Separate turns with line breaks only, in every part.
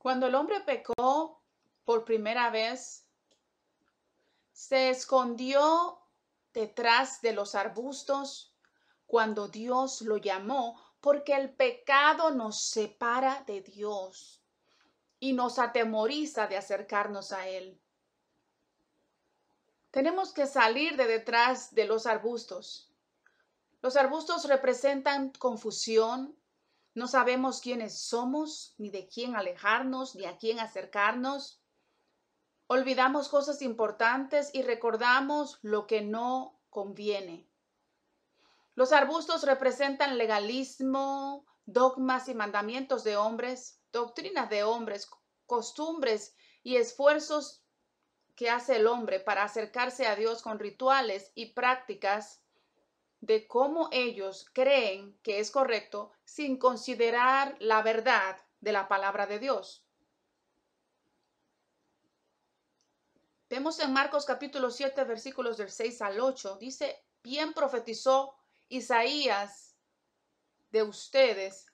Cuando el hombre pecó por primera vez, se escondió detrás de los arbustos cuando Dios lo llamó, porque el pecado nos separa de Dios y nos atemoriza de acercarnos a Él. Tenemos que salir de detrás de los arbustos. Los arbustos representan confusión, no sabemos quiénes somos, ni de quién alejarnos, ni a quién acercarnos. Olvidamos cosas importantes y recordamos lo que no conviene. Los arbustos representan legalismo, dogmas y mandamientos de hombres, doctrinas de hombres, costumbres y esfuerzos que hace el hombre para acercarse a Dios con rituales y prácticas de cómo ellos creen que es correcto sin considerar la verdad de la palabra de Dios. Vemos en Marcos capítulo 7 versículos del 6 al 8, dice, bien profetizó Isaías de ustedes,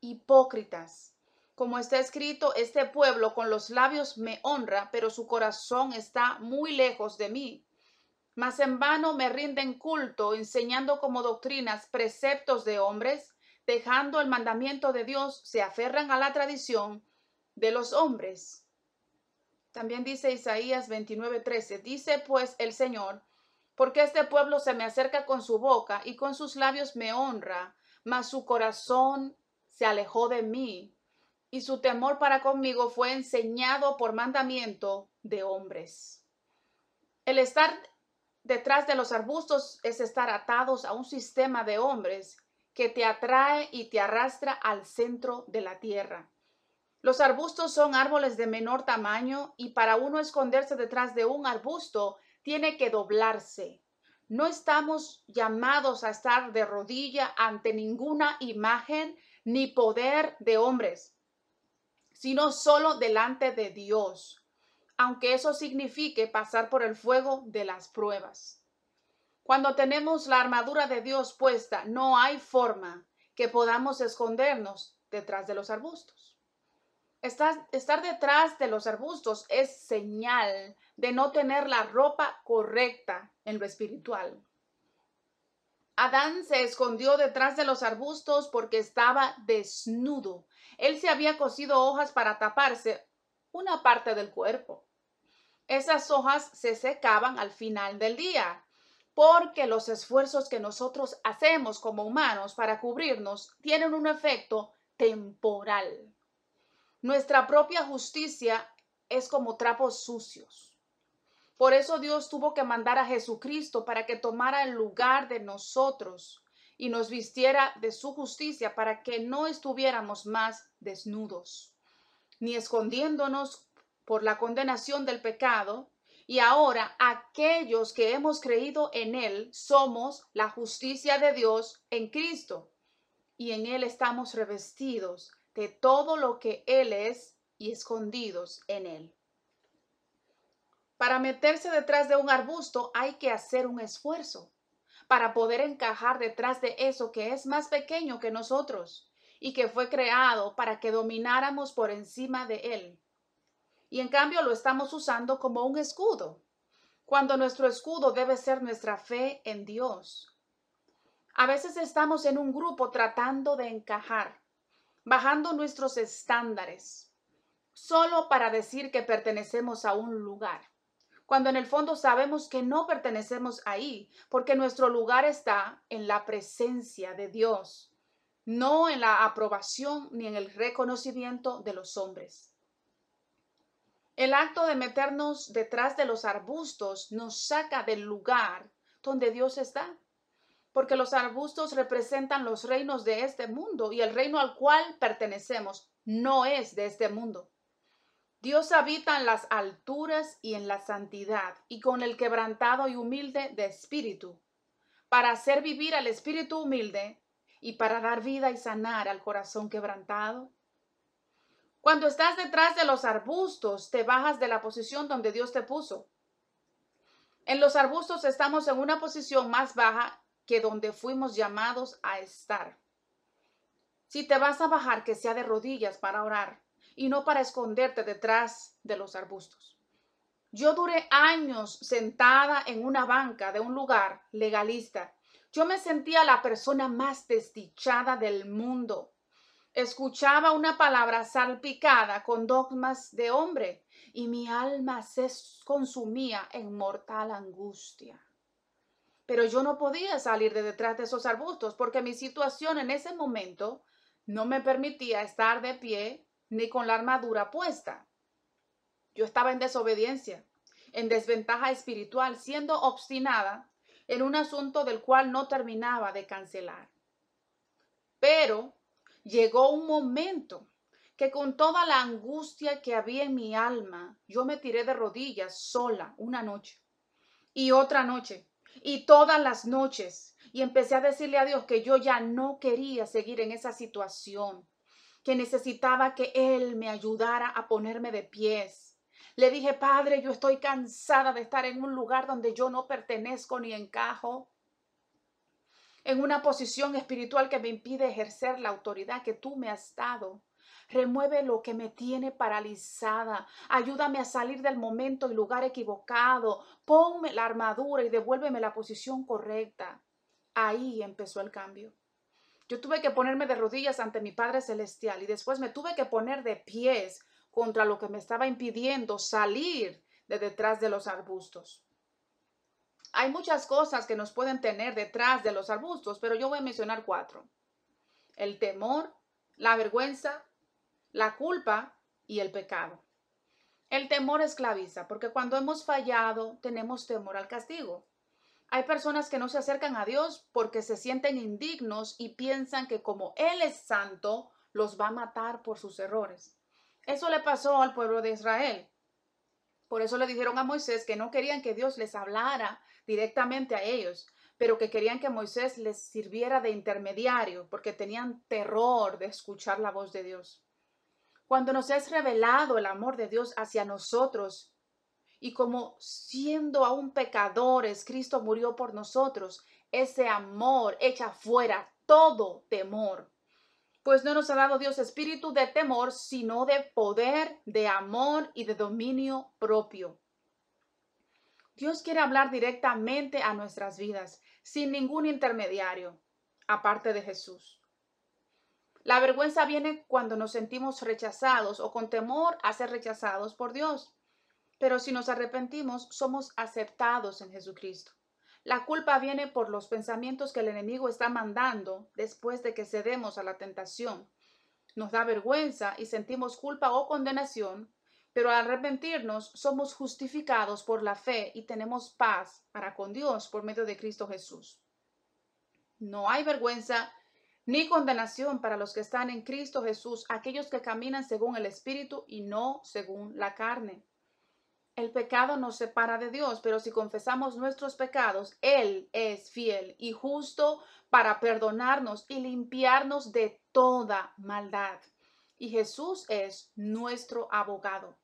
hipócritas. Como está escrito, este pueblo con los labios me honra, pero su corazón está muy lejos de mí mas en vano me rinden culto, enseñando como doctrinas preceptos de hombres, dejando el mandamiento de Dios, se aferran a la tradición de los hombres. También dice Isaías 29:13, dice pues el Señor, porque este pueblo se me acerca con su boca y con sus labios me honra, mas su corazón se alejó de mí, y su temor para conmigo fue enseñado por mandamiento de hombres. El estar detrás de los arbustos es estar atados a un sistema de hombres que te atrae y te arrastra al centro de la tierra. Los arbustos son árboles de menor tamaño y para uno esconderse detrás de un arbusto tiene que doblarse. No estamos llamados a estar de rodilla ante ninguna imagen ni poder de hombres, sino solo delante de Dios aunque eso signifique pasar por el fuego de las pruebas. Cuando tenemos la armadura de Dios puesta, no hay forma que podamos escondernos detrás de los arbustos. Estar, detrás de los arbustos es señal de no tener la ropa correcta en lo espiritual. Adán se escondió detrás de los arbustos porque estaba desnudo. Él se había cosido hojas para taparse una parte del cuerpo esas hojas se secaban al final del día, porque los esfuerzos que nosotros hacemos como humanos para cubrirnos tienen un efecto temporal. Nuestra propia justicia es como trapos sucios. Por eso Dios tuvo que mandar a Jesucristo para que tomara el lugar de nosotros y nos vistiera de su justicia para que no estuviéramos más desnudos, ni escondiéndonos por la condenación del pecado, y ahora aquellos que hemos creído en Él somos la justicia de Dios en Cristo, y en Él estamos revestidos de todo lo que Él es y escondidos en Él. Para meterse detrás de un arbusto hay que hacer un esfuerzo para poder encajar detrás de eso que es más pequeño que nosotros y que fue creado para que domináramos por encima de él y en cambio lo estamos usando como un escudo, cuando nuestro escudo debe ser nuestra fe en Dios. A veces estamos en un grupo tratando de encajar, bajando nuestros estándares, solo para decir que pertenecemos a un lugar, cuando en el fondo sabemos que no pertenecemos ahí, porque nuestro lugar está en la presencia de Dios, no en la aprobación ni en el reconocimiento de los hombres. El acto de meternos detrás de los arbustos nos saca del lugar donde Dios está, porque los arbustos representan los reinos de este mundo y el reino al cual pertenecemos no es de este mundo. Dios habita en las alturas y en la santidad y con el quebrantado y humilde de espíritu, para hacer vivir al espíritu humilde y para dar vida y sanar al corazón quebrantado cuando estás detrás de los arbustos, te bajas de la posición donde Dios te puso. En los arbustos estamos en una posición más baja que donde fuimos llamados a estar. Si te vas a bajar, que sea de rodillas para orar y no para esconderte detrás de los arbustos. Yo duré años sentada en una banca de un lugar legalista. Yo me sentía la persona más desdichada del mundo. Escuchaba una palabra salpicada con dogmas de hombre y mi alma se consumía en mortal angustia. Pero yo no podía salir de detrás de esos arbustos porque mi situación en ese momento no me permitía estar de pie ni con la armadura puesta. Yo estaba en desobediencia, en desventaja espiritual, siendo obstinada en un asunto del cual no terminaba de cancelar. Pero llegó un momento que con toda la angustia que había en mi alma, yo me tiré de rodillas sola una noche y otra noche y todas las noches y empecé a decirle a Dios que yo ya no quería seguir en esa situación, que necesitaba que Él me ayudara a ponerme de pies. Le dije, Padre, yo estoy cansada de estar en un lugar donde yo no pertenezco ni encajo, en una posición espiritual que me impide ejercer la autoridad que tú me has dado. Remueve lo que me tiene paralizada. Ayúdame a salir del momento y lugar equivocado. Ponme la armadura y devuélveme la posición correcta. Ahí empezó el cambio. Yo tuve que ponerme de rodillas ante mi Padre Celestial y después me tuve que poner de pies contra lo que me estaba impidiendo salir de detrás de los arbustos. Hay muchas cosas que nos pueden tener detrás de los arbustos, pero yo voy a mencionar cuatro. El temor, la vergüenza, la culpa y el pecado. El temor esclaviza, porque cuando hemos fallado tenemos temor al castigo. Hay personas que no se acercan a Dios porque se sienten indignos y piensan que como Él es santo, los va a matar por sus errores. Eso le pasó al pueblo de Israel. Por eso le dijeron a Moisés que no querían que Dios les hablara directamente a ellos, pero que querían que Moisés les sirviera de intermediario porque tenían terror de escuchar la voz de Dios. Cuando nos es revelado el amor de Dios hacia nosotros, y como siendo aún pecadores, Cristo murió por nosotros. Ese amor echa fuera todo temor. Pues no nos ha dado Dios espíritu de temor, sino de poder, de amor y de dominio propio. Dios quiere hablar directamente a nuestras vidas, sin ningún intermediario, aparte de Jesús. La vergüenza viene cuando nos sentimos rechazados o con temor a ser rechazados por Dios. Pero si nos arrepentimos, somos aceptados en Jesucristo. La culpa viene por los pensamientos que el enemigo está mandando después de que cedemos a la tentación. Nos da vergüenza y sentimos culpa o condenación, pero al arrepentirnos somos justificados por la fe y tenemos paz para con Dios por medio de Cristo Jesús. No hay vergüenza ni condenación para los que están en Cristo Jesús, aquellos que caminan según el Espíritu y no según la carne. El pecado nos separa de Dios, pero si confesamos nuestros pecados, Él es fiel y justo para perdonarnos y limpiarnos de toda maldad. Y Jesús es nuestro abogado.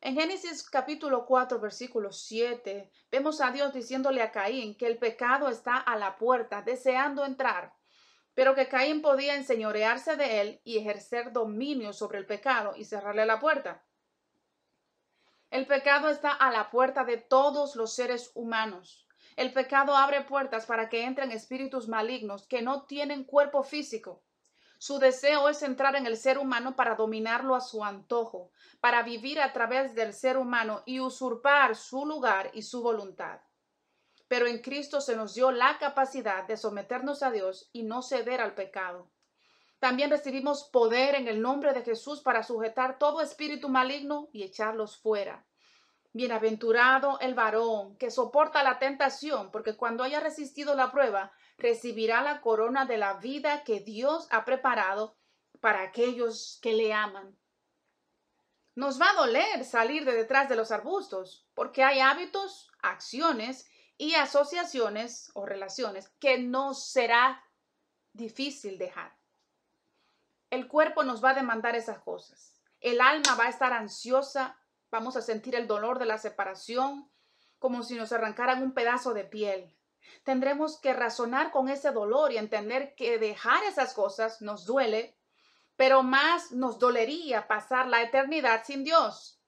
En Génesis capítulo 4, versículo 7, vemos a Dios diciéndole a Caín que el pecado está a la puerta, deseando entrar, pero que Caín podía enseñorearse de él y ejercer dominio sobre el pecado y cerrarle la puerta. El pecado está a la puerta de todos los seres humanos. El pecado abre puertas para que entren espíritus malignos que no tienen cuerpo físico. Su deseo es entrar en el ser humano para dominarlo a su antojo, para vivir a través del ser humano y usurpar su lugar y su voluntad. Pero en Cristo se nos dio la capacidad de someternos a Dios y no ceder al pecado. También recibimos poder en el nombre de Jesús para sujetar todo espíritu maligno y echarlos fuera. Bienaventurado el varón que soporta la tentación, porque cuando haya resistido la prueba, recibirá la corona de la vida que Dios ha preparado para aquellos que le aman. Nos va a doler salir de detrás de los arbustos, porque hay hábitos, acciones y asociaciones o relaciones que no será difícil dejar. El cuerpo nos va a demandar esas cosas. El alma va a estar ansiosa, vamos a sentir el dolor de la separación, como si nos arrancaran un pedazo de piel. Tendremos que razonar con ese dolor y entender que dejar esas cosas nos duele, pero más nos dolería pasar la eternidad sin Dios.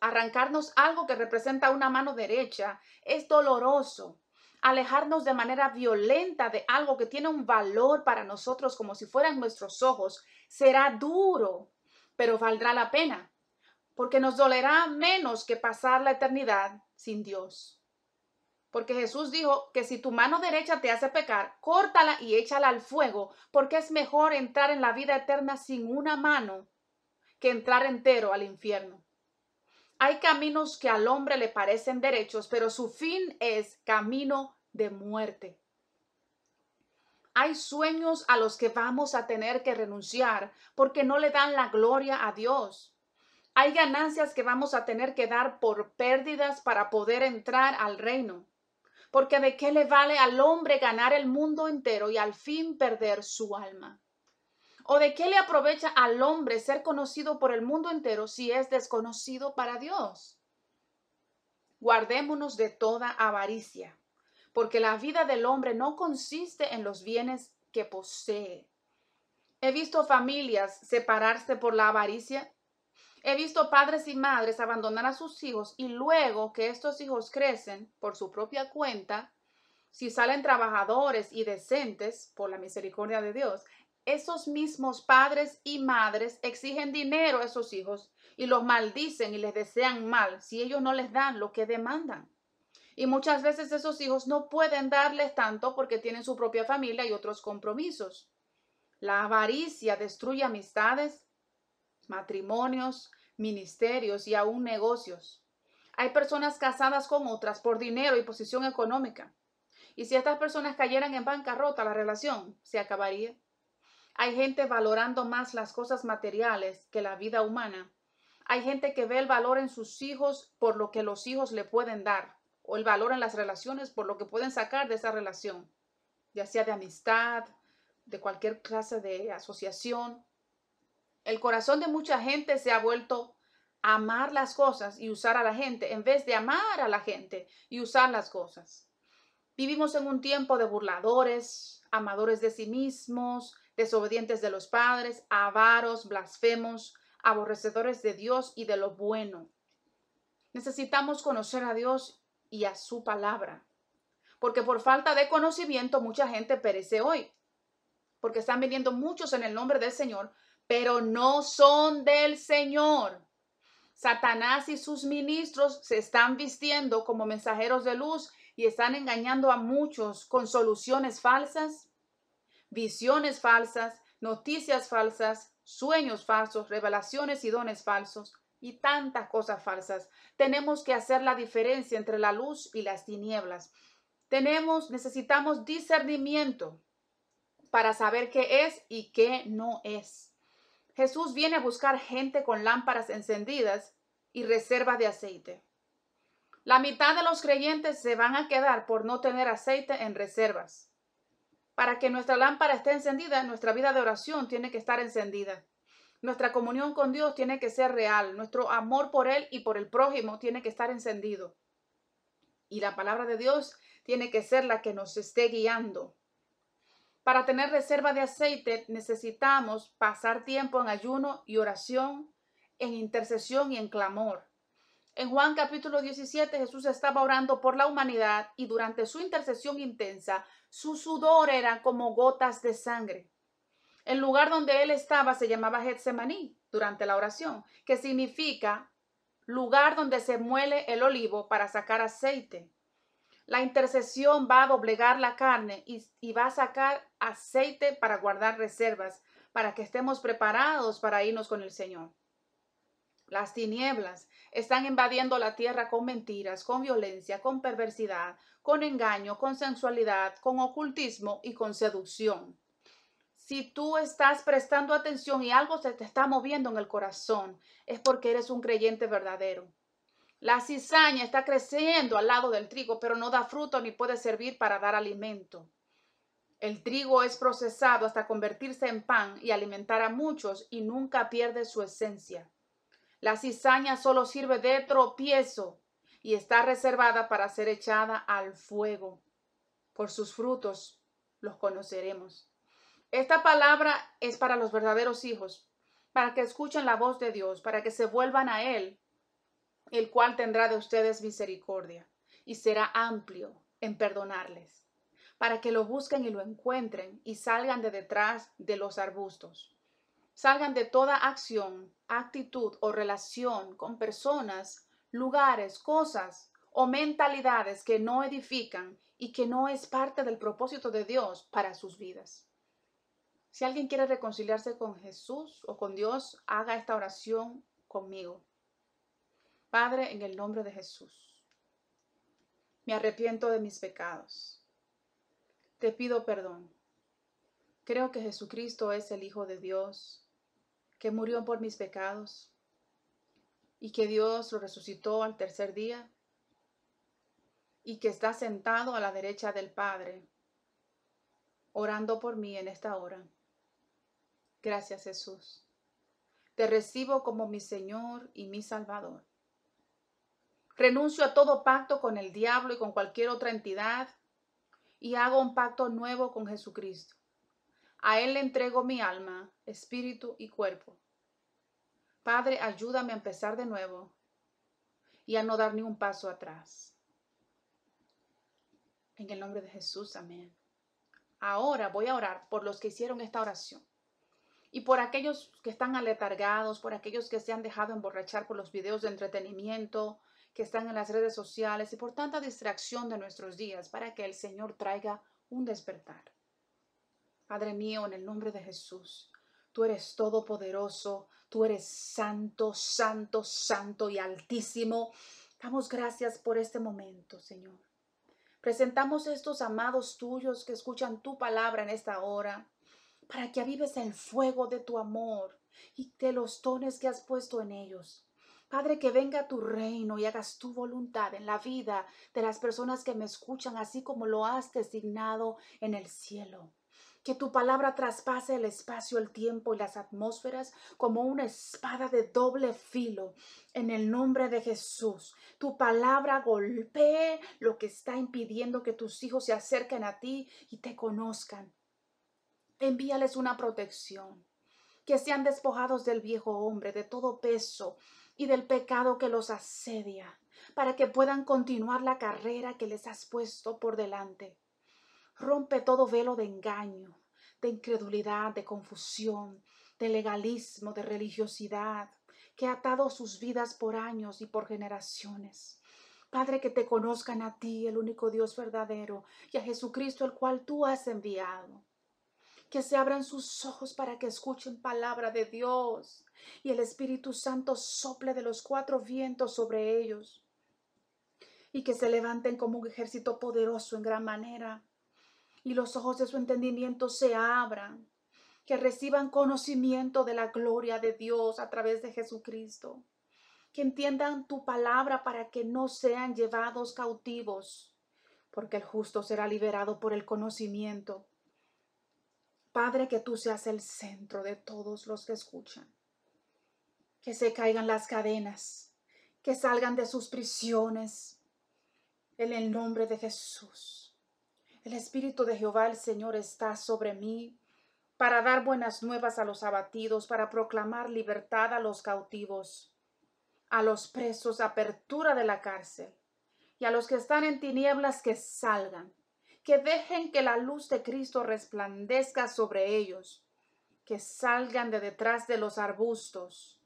Arrancarnos algo que representa una mano derecha es doloroso. Alejarnos de manera violenta de algo que tiene un valor para nosotros como si fueran nuestros ojos será duro, pero valdrá la pena, porque nos dolerá menos que pasar la eternidad sin Dios. Porque Jesús dijo que si tu mano derecha te hace pecar, córtala y échala al fuego, porque es mejor entrar en la vida eterna sin una mano que entrar entero al infierno. Hay caminos que al hombre le parecen derechos, pero su fin es camino de muerte. Hay sueños a los que vamos a tener que renunciar porque no le dan la gloria a Dios. Hay ganancias que vamos a tener que dar por pérdidas para poder entrar al reino. Porque de qué le vale al hombre ganar el mundo entero y al fin perder su alma. ¿O de qué le aprovecha al hombre ser conocido por el mundo entero si es desconocido para Dios? Guardémonos de toda avaricia, porque la vida del hombre no consiste en los bienes que posee. He visto familias separarse por la avaricia He visto padres y madres abandonar a sus hijos y luego que estos hijos crecen por su propia cuenta, si salen trabajadores y decentes por la misericordia de Dios, esos mismos padres y madres exigen dinero a esos hijos y los maldicen y les desean mal si ellos no les dan lo que demandan. Y muchas veces esos hijos no pueden darles tanto porque tienen su propia familia y otros compromisos. La avaricia destruye amistades, matrimonios, ministerios y aún negocios. Hay personas casadas con otras por dinero y posición económica. Y si estas personas cayeran en bancarrota, la relación se acabaría. Hay gente valorando más las cosas materiales que la vida humana. Hay gente que ve el valor en sus hijos por lo que los hijos le pueden dar, o el valor en las relaciones por lo que pueden sacar de esa relación, ya sea de amistad, de cualquier clase de asociación. El corazón de mucha gente se ha vuelto a amar las cosas y usar a la gente en vez de amar a la gente y usar las cosas. Vivimos en un tiempo de burladores, amadores de sí mismos, desobedientes de los padres, avaros, blasfemos, aborrecedores de Dios y de lo bueno. Necesitamos conocer a Dios y a su palabra, porque por falta de conocimiento mucha gente perece hoy, porque están viniendo muchos en el nombre del Señor, pero no son del Señor. Satanás y sus ministros se están vistiendo como mensajeros de luz y están engañando a muchos con soluciones falsas, visiones falsas, noticias falsas, sueños falsos, revelaciones y dones falsos y tantas cosas falsas. Tenemos que hacer la diferencia entre la luz y las tinieblas. Tenemos, necesitamos discernimiento para saber qué es y qué no es. Jesús viene a buscar gente con lámparas encendidas y reserva de aceite. La mitad de los creyentes se van a quedar por no tener aceite en reservas. Para que nuestra lámpara esté encendida, nuestra vida de oración tiene que estar encendida. Nuestra comunión con Dios tiene que ser real. Nuestro amor por Él y por el prójimo tiene que estar encendido. Y la palabra de Dios tiene que ser la que nos esté guiando. Para tener reserva de aceite necesitamos pasar tiempo en ayuno y oración, en intercesión y en clamor. En Juan capítulo 17 Jesús estaba orando por la humanidad y durante su intercesión intensa su sudor era como gotas de sangre. El lugar donde él estaba se llamaba Getsemaní durante la oración, que significa lugar donde se muele el olivo para sacar aceite. La intercesión va a doblegar la carne y, va a sacar aceite para guardar reservas, para que estemos preparados para irnos con el Señor. Las tinieblas están invadiendo la tierra con mentiras, con violencia, con perversidad, con engaño, con sensualidad, con ocultismo y con seducción. Si tú estás prestando atención y algo se te está moviendo en el corazón, es porque eres un creyente verdadero. La cizaña está creciendo al lado del trigo, pero no da fruto ni puede servir para dar alimento. El trigo es procesado hasta convertirse en pan y alimentar a muchos y nunca pierde su esencia. La cizaña solo sirve de tropiezo y está reservada para ser echada al fuego. Por sus frutos los conoceremos. Esta palabra es para los verdaderos hijos, para que escuchen la voz de Dios, para que se vuelvan a Él, el cual tendrá de ustedes misericordia y será amplio en perdonarles, para que lo busquen y lo encuentren y salgan de detrás de los arbustos. Salgan de toda acción, actitud o relación con personas, lugares, cosas o mentalidades que no edifican y que no es parte del propósito de Dios para sus vidas. Si alguien quiere reconciliarse con Jesús o con Dios, haga esta oración conmigo. Padre, en el nombre de Jesús, me arrepiento de mis pecados. Te pido perdón. Creo que Jesucristo es el Hijo de Dios, que murió por mis pecados y que Dios lo resucitó al tercer día y que está sentado a la derecha del Padre, orando por mí en esta hora. Gracias Jesús. Te recibo como mi Señor y mi Salvador. Renuncio a todo pacto con el diablo y con cualquier otra entidad y hago un pacto nuevo con Jesucristo. A Él le entrego mi alma, espíritu y cuerpo. Padre, ayúdame a empezar de nuevo y a no dar ni un paso atrás. En el nombre de Jesús, amén. Ahora voy a orar por los que hicieron esta oración y por aquellos que están aletargados, por aquellos que se han dejado emborrachar por los videos de entretenimiento que están en las redes sociales y por tanta distracción de nuestros días para que el Señor traiga un despertar. Padre mío, en el nombre de Jesús, tú eres todopoderoso, tú eres santo, santo, santo y altísimo. Damos gracias por este momento, Señor. Presentamos estos amados tuyos que escuchan tu palabra en esta hora para que avives el fuego de tu amor y de los dones que has puesto en ellos. Padre, que venga tu reino y hagas tu voluntad en la vida de las personas que me escuchan, así como lo has designado en el cielo. Que tu palabra traspase el espacio, el tiempo y las atmósferas como una espada de doble filo. En el nombre de Jesús, tu palabra golpee lo que está impidiendo que tus hijos se acerquen a ti y te conozcan envíales una protección, que sean despojados del viejo hombre, de todo peso y del pecado que los asedia, para que puedan continuar la carrera que les has puesto por delante. Rompe todo velo de engaño, de incredulidad, de confusión, de legalismo, de religiosidad, que ha atado sus vidas por años y por generaciones. Padre, que te conozcan a ti, el único Dios verdadero, y a Jesucristo, el cual tú has enviado que se abran sus ojos para que escuchen palabra de Dios y el Espíritu Santo sople de los cuatro vientos sobre ellos y que se levanten como un ejército poderoso en gran manera y los ojos de su entendimiento se abran, que reciban conocimiento de la gloria de Dios a través de Jesucristo, que entiendan tu palabra para que no sean llevados cautivos, porque el justo será liberado por el conocimiento Padre, que tú seas el centro de todos los que escuchan. Que se caigan las cadenas, que salgan de sus prisiones. En el nombre de Jesús. El Espíritu de Jehová el Señor está sobre mí para dar buenas nuevas a los abatidos, para proclamar libertad a los cautivos, a los presos apertura de la cárcel, y a los que están en tinieblas que salgan que dejen que la luz de Cristo resplandezca sobre ellos, que salgan de detrás de los arbustos.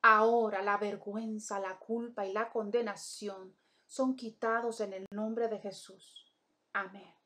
Ahora la vergüenza, la culpa y la condenación son quitados en el nombre de Jesús. Amén.